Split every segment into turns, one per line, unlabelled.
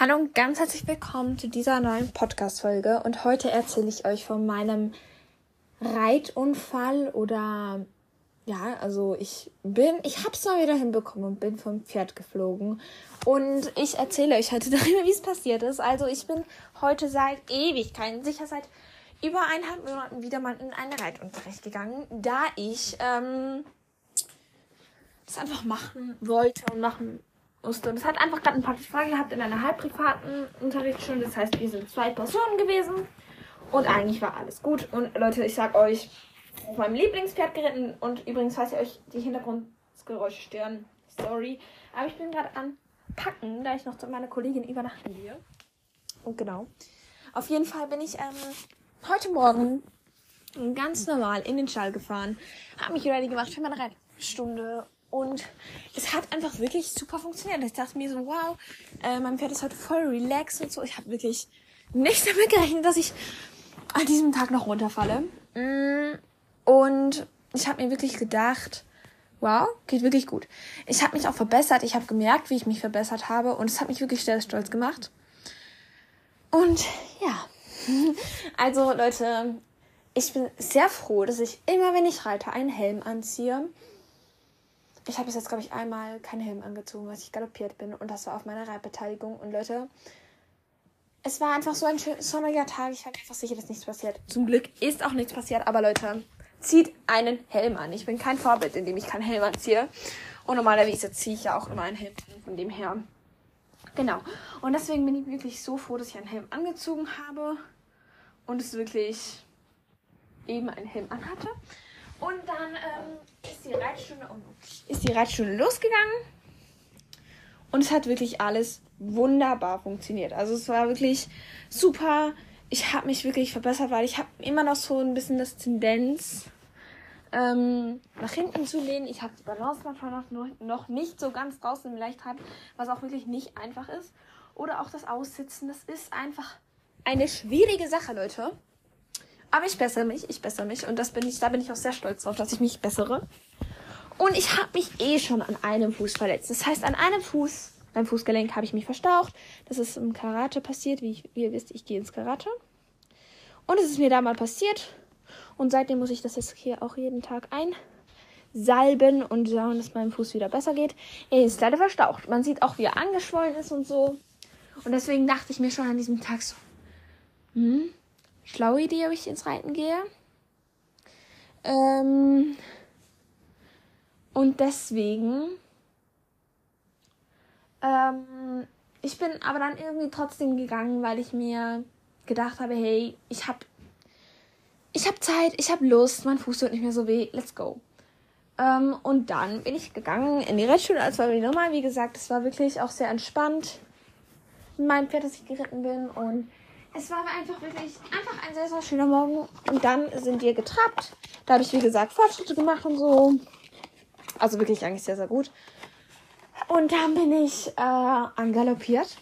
Hallo und ganz herzlich willkommen zu dieser neuen Podcast-Folge. Und heute erzähle ich euch von meinem Reitunfall oder ja, also ich bin, ich hab's mal wieder hinbekommen und bin vom Pferd geflogen. Und ich erzähle euch heute darüber, wie es passiert ist. Also ich bin heute seit Ewigkeiten, sicher seit über eineinhalb Monaten wieder mal in einen Reitunterricht gegangen, da ich ähm, das einfach machen wollte und machen musste. Es hat einfach gerade ein paar Fragen gehabt in einer halb privaten Unterrichtsstunde. Das heißt, wir sind zwei Personen gewesen. Und eigentlich war alles gut. Und Leute, ich sag euch, auf meinem Lieblingspferd geritten. Und übrigens, falls ihr euch die Hintergrundgeräusche stören, sorry. Aber ich bin gerade an Packen, da ich noch zu meiner Kollegin übernachten gehe. Und genau. Auf jeden Fall bin ich ähm, heute Morgen ganz normal in den Stall gefahren. Habe mich ready gemacht für meine Reitstunde und es hat einfach wirklich super funktioniert. Ich dachte mir so, wow, äh, mein Pferd ist heute voll relaxed und so. Ich habe wirklich nicht damit gerechnet, dass ich an diesem Tag noch runterfalle. Mm, und ich habe mir wirklich gedacht, wow, geht wirklich gut. Ich habe mich auch verbessert. Ich habe gemerkt, wie ich mich verbessert habe. Und es hat mich wirklich sehr stolz gemacht. Und ja, also Leute, ich bin sehr froh, dass ich immer, wenn ich reite, einen Helm anziehe ich habe bis jetzt, glaube ich, einmal keinen Helm angezogen, als ich galoppiert bin. Und das war auf meiner Reitbeteiligung. Und Leute, es war einfach so ein schön, sonniger Tag. Ich war einfach sicher, dass nichts passiert. Zum Glück ist auch nichts passiert. Aber Leute, zieht einen Helm an. Ich bin kein Vorbild, indem ich keinen Helm anziehe. Und normalerweise ziehe ich ja auch immer einen Helm an. Von dem her. Genau. Und deswegen bin ich wirklich so froh, dass ich einen Helm angezogen habe. Und es wirklich eben einen Helm anhatte. Und dann die Reitstunde, oh, ist die Reitstunde losgegangen. Und es hat wirklich alles wunderbar funktioniert. Also es war wirklich super. Ich habe mich wirklich verbessert, weil ich habe immer noch so ein bisschen das Tendenz, ähm, nach hinten zu lehnen. Ich habe die Balance manchmal noch, noch nicht so ganz draußen im Leichtrad, was auch wirklich nicht einfach ist. Oder auch das Aussitzen. Das ist einfach eine schwierige Sache, Leute. Aber ich bessere mich, ich bessere mich. Und das bin ich, da bin ich auch sehr stolz drauf, dass ich mich bessere. Und ich habe mich eh schon an einem Fuß verletzt. Das heißt, an einem Fuß, beim Fußgelenk habe ich mich verstaucht. Das ist im Karate passiert. Wie, ich, wie ihr wisst, ich gehe ins Karate. Und es ist mir da mal passiert. Und seitdem muss ich das jetzt hier auch jeden Tag einsalben und schauen, dass meinem Fuß wieder besser geht. Er ist leider verstaucht. Man sieht auch, wie er angeschwollen ist und so. Und deswegen dachte ich mir schon an diesem Tag so, hm, schlaue Idee, ob ich ins Reiten gehe. Ähm, und deswegen, ähm, ich bin aber dann irgendwie trotzdem gegangen, weil ich mir gedacht habe, hey, ich habe ich hab Zeit, ich habe Lust, mein Fuß tut nicht mehr so weh, let's go. Ähm, und dann bin ich gegangen in die Reitschule, als war normal, wie gesagt, es war wirklich auch sehr entspannt. Mein Pferd, dass ich geritten bin und es war einfach wirklich einfach ein sehr, sehr schöner Morgen. Und dann sind wir getrappt. Da habe ich, wie gesagt, Fortschritte gemacht und so. Also wirklich eigentlich sehr, sehr gut. Und dann bin ich äh, angaloppiert.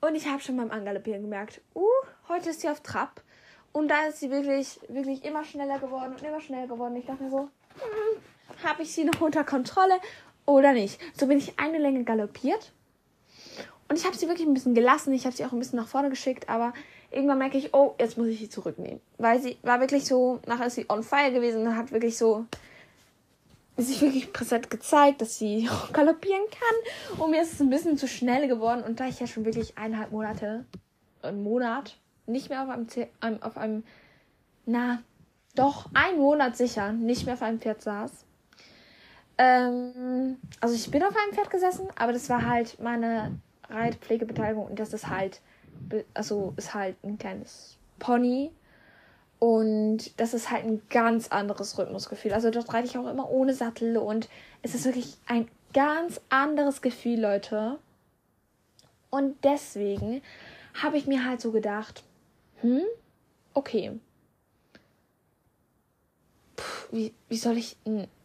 Und ich habe schon beim Angaloppieren gemerkt, uh, heute ist sie auf Trab. Und da ist sie wirklich, wirklich immer schneller geworden und immer schneller geworden. Ich dachte mir so, hm, habe ich sie noch unter Kontrolle oder nicht? So bin ich eine Länge galoppiert und ich habe sie wirklich ein bisschen gelassen. Ich habe sie auch ein bisschen nach vorne geschickt, aber irgendwann merke ich, oh, jetzt muss ich sie zurücknehmen. Weil sie war wirklich so, nachher ist sie on fire gewesen und hat wirklich so sich wirklich präsent gezeigt, dass sie galoppieren kann. Und mir ist es ein bisschen zu schnell geworden. Und da ich ja schon wirklich eineinhalb Monate, einen Monat, nicht mehr auf einem, auf einem, na, doch, ein Monat sicher, nicht mehr auf einem Pferd saß. Ähm, also ich bin auf einem Pferd gesessen, aber das war halt meine Reitpflegebeteiligung und das ist halt, also ist halt ein kleines Pony. Und das ist halt ein ganz anderes Rhythmusgefühl. Also dort reite ich auch immer ohne Sattel und es ist wirklich ein ganz anderes Gefühl, Leute. Und deswegen habe ich mir halt so gedacht, hm, okay. Puh, wie, wie soll ich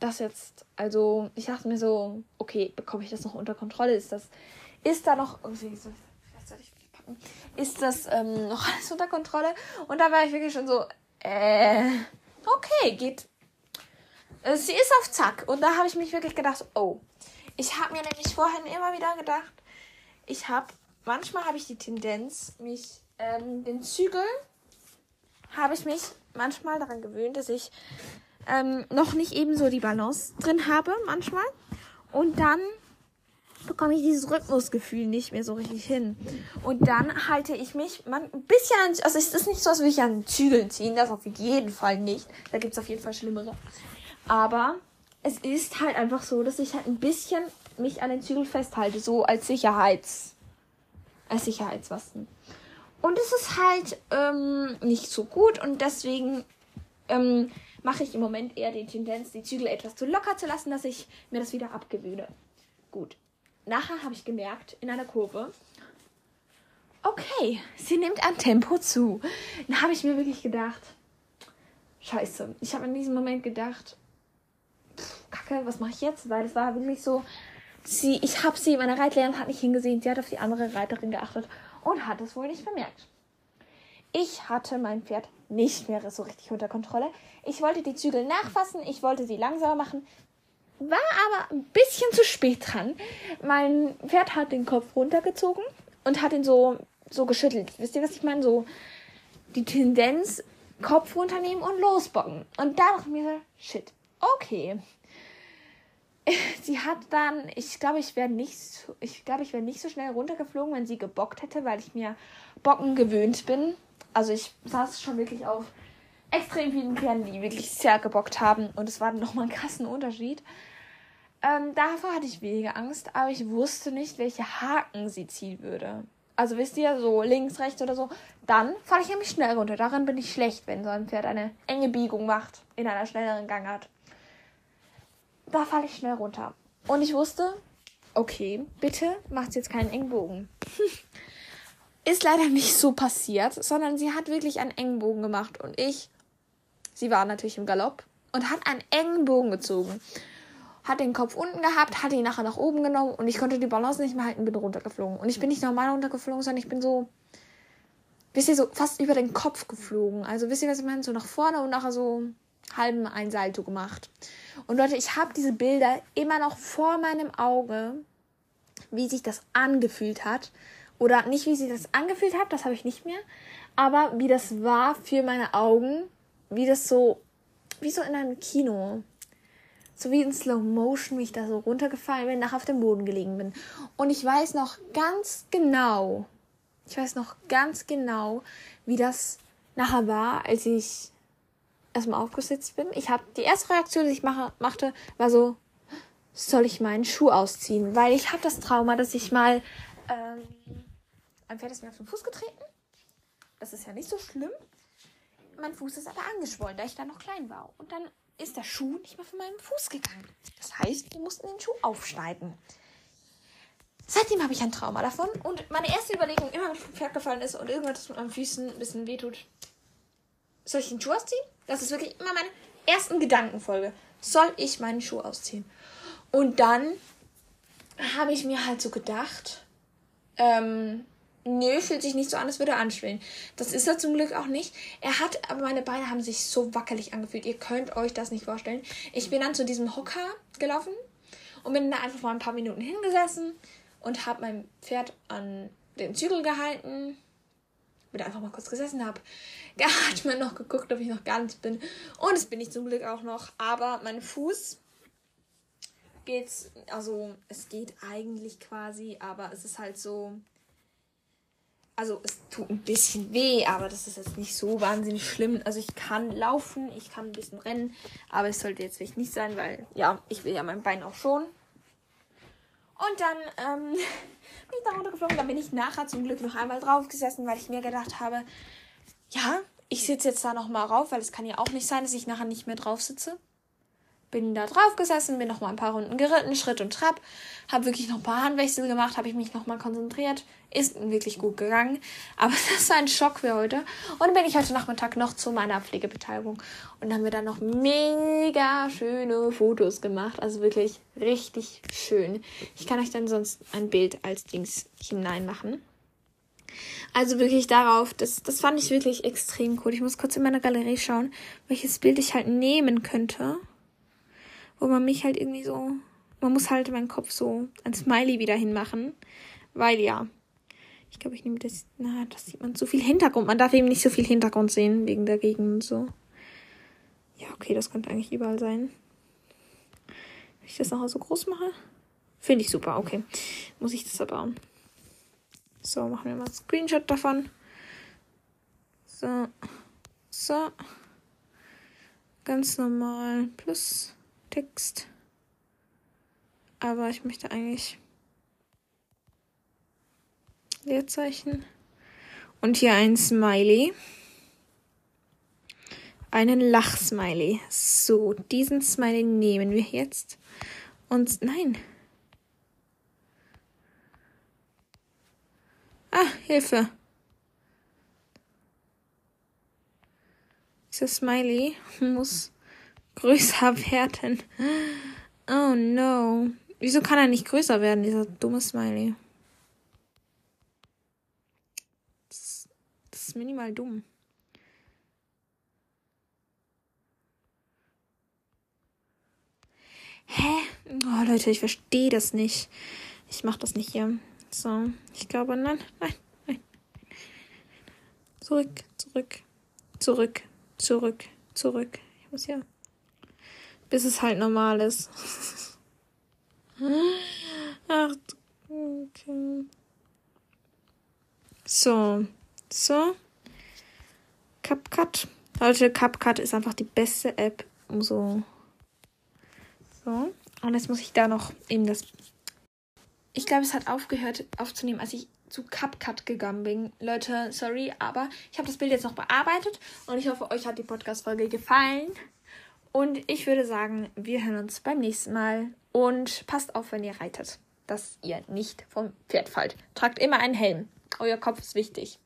das jetzt? Also, ich dachte mir so, okay, bekomme ich das noch unter Kontrolle? Ist das ist da noch irgendwie so, ist das ähm, noch alles unter Kontrolle? Und da war ich wirklich schon so, äh, okay, geht. Äh, sie ist auf Zack. Und da habe ich mich wirklich gedacht, oh. Ich habe mir nämlich vorhin immer wieder gedacht, ich habe manchmal habe ich die Tendenz, mich ähm, den Zügel habe ich mich manchmal daran gewöhnt, dass ich ähm, noch nicht ebenso die Balance drin habe, manchmal. Und dann bekomme ich dieses Rhythmusgefühl nicht mehr so richtig hin. Und dann halte ich mich man, ein bisschen an, also es ist nicht so, als würde ich an Zügeln ziehen, das auf jeden Fall nicht. Da gibt es auf jeden Fall schlimmere. Aber es ist halt einfach so, dass ich halt ein bisschen mich an den Zügel festhalte, so als Sicherheits, als Sicherheitswasten. Und es ist halt ähm, nicht so gut und deswegen ähm, mache ich im Moment eher die Tendenz, die Zügel etwas zu locker zu lassen, dass ich mir das wieder abgewöhne. Gut. Nachher habe ich gemerkt, in einer Kurve, okay, sie nimmt an Tempo zu. Dann habe ich mir wirklich gedacht, scheiße. Ich habe in diesem Moment gedacht, pff, kacke, was mache ich jetzt? Weil es war wirklich so, sie, ich habe sie, meine Reitlehrerin hat nicht hingesehen, sie hat auf die andere Reiterin geachtet und hat es wohl nicht bemerkt. Ich hatte mein Pferd nicht mehr so richtig unter Kontrolle. Ich wollte die Zügel nachfassen, ich wollte sie langsamer machen, war aber ein bisschen zu spät dran. Mein Pferd hat den Kopf runtergezogen und hat ihn so, so geschüttelt. Wisst ihr, was ich meine? So die Tendenz, Kopf runternehmen und losbocken. Und da dachte ich mir, shit, okay. Sie hat dann, ich glaube, ich wäre nicht, ich glaube, ich wäre nicht so schnell runtergeflogen, wenn sie gebockt hätte, weil ich mir Bocken gewöhnt bin. Also ich saß schon wirklich auf extrem vielen Pferden, die wirklich sehr gebockt haben. Und es war nochmal ein krassen Unterschied. Ähm, davor hatte ich weniger Angst, aber ich wusste nicht, welche Haken sie ziehen würde. Also wisst ihr, so links, rechts oder so. Dann falle ich nämlich schnell runter. Darin bin ich schlecht, wenn so ein Pferd eine enge Biegung macht, in einer schnelleren Gangart. Da falle ich schnell runter. Und ich wusste, okay, bitte macht jetzt keinen engen Bogen. Ist leider nicht so passiert, sondern sie hat wirklich einen engen Bogen gemacht. Und ich, sie war natürlich im Galopp und hat einen engen Bogen gezogen hat den Kopf unten gehabt, hat ihn nachher nach oben genommen und ich konnte die Balance nicht mehr halten, bin runtergeflogen. Und ich bin nicht normal runtergeflogen, sondern ich bin so, wisst ihr, so fast über den Kopf geflogen. Also wisst ihr, was ich meine? So nach vorne und nachher so halben ein Salto gemacht. Und Leute, ich habe diese Bilder immer noch vor meinem Auge, wie sich das angefühlt hat. Oder nicht, wie sich das angefühlt hat, das habe ich nicht mehr. Aber wie das war für meine Augen, wie das so, wie so in einem Kino so wie in Slow Motion, wie ich da so runtergefallen bin, nach auf dem Boden gelegen bin. Und ich weiß noch ganz genau, ich weiß noch ganz genau, wie das nachher war, als ich erstmal aufgesetzt bin. Ich habe die erste Reaktion, die ich mache, machte, war so, soll ich meinen Schuh ausziehen? Weil ich habe das Trauma, dass ich mal ähm, ein Pferd ist mir auf den Fuß getreten. Das ist ja nicht so schlimm. Mein Fuß ist aber angeschwollen, da ich da noch klein war. Und dann ist der Schuh nicht mehr von meinem Fuß gegangen. Das heißt, wir mussten den Schuh aufschneiden. Seitdem habe ich ein Trauma davon und meine erste Überlegung, immer wenn ich vom Pferd gefallen ist und irgendwas mit meinen Füßen ein bisschen wehtut, soll ich den Schuh ausziehen? Das ist wirklich immer meine ersten Gedankenfolge. Soll ich meinen Schuh ausziehen? Und dann habe ich mir halt so gedacht, ähm, Nö, fühlt sich nicht so an, als würde er anschwillen. Das ist er zum Glück auch nicht. Er hat, aber meine Beine haben sich so wackelig angefühlt. Ihr könnt euch das nicht vorstellen. Ich bin dann zu diesem Hocker gelaufen und bin da einfach mal ein paar Minuten hingesessen und habe mein Pferd an den Zügel gehalten. Bin einfach mal kurz gesessen, habe geatmet, noch geguckt, ob ich noch ganz bin. Und es bin ich zum Glück auch noch. Aber mein Fuß geht's, also es geht eigentlich quasi, aber es ist halt so also es tut ein bisschen weh, aber das ist jetzt nicht so wahnsinnig schlimm. Also ich kann laufen, ich kann ein bisschen rennen, aber es sollte jetzt wirklich nicht sein, weil ja, ich will ja mein Bein auch schon. Und dann ähm, bin ich da runtergeflogen, dann bin ich nachher zum Glück noch einmal drauf gesessen, weil ich mir gedacht habe, ja, ich sitze jetzt da nochmal rauf, weil es kann ja auch nicht sein, dass ich nachher nicht mehr drauf sitze bin da drauf gesessen, bin noch mal ein paar Runden geritten, Schritt und Trab, habe wirklich noch ein paar Handwechsel gemacht, habe ich mich noch mal konzentriert, ist wirklich gut gegangen, aber das war ein Schock für heute und bin ich heute Nachmittag noch zu meiner Pflegebeteiligung und haben wir dann noch mega schöne Fotos gemacht, also wirklich richtig schön. Ich kann euch dann sonst ein Bild als Dings hineinmachen. Also wirklich darauf, das, das fand ich wirklich extrem cool. Ich muss kurz in meiner Galerie schauen, welches Bild ich halt nehmen könnte wo man mich halt irgendwie so, man muss halt meinen Kopf so ein Smiley wieder hinmachen, weil ja, Ich glaube, ich nehme das. Na, das sieht man zu viel Hintergrund. Man darf eben nicht so viel Hintergrund sehen, wegen der Gegend und so. Ja, okay, das könnte eigentlich überall sein. Wenn ich das nachher so groß mache. Finde ich super, okay. Muss ich das aber. So, machen wir mal einen Screenshot davon. So. So. Ganz normal. Plus Text. Aber ich möchte eigentlich Leerzeichen. Und hier ein Smiley. Einen Lachsmiley. So, diesen Smiley nehmen wir jetzt. Und nein. Ah, Hilfe. Dieser Smiley muss größer werden. Oh no. Wieso kann er nicht größer werden, dieser dumme Smiley? Das, das ist minimal dumm. Hä? Oh, Leute, ich verstehe das nicht. Ich mach das nicht hier. So, ich glaube, nein, nein, nein. Zurück, zurück, zurück, zurück, zurück. Ich muss ja. Bis es halt normal ist. Ach, okay. So, so. CapCut. Leute, CapCut ist einfach die beste App, um so. So. Und jetzt muss ich da noch in das. Ich glaube, es hat aufgehört aufzunehmen, als ich zu CapCut gegangen bin. Leute, sorry, aber ich habe das Bild jetzt noch bearbeitet und ich hoffe, euch hat die Podcast-Folge gefallen. Und ich würde sagen, wir hören uns beim nächsten Mal. Und passt auf, wenn ihr reitet, dass ihr nicht vom Pferd fallt. Tragt immer einen Helm. Euer Kopf ist wichtig.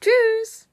Tschüss!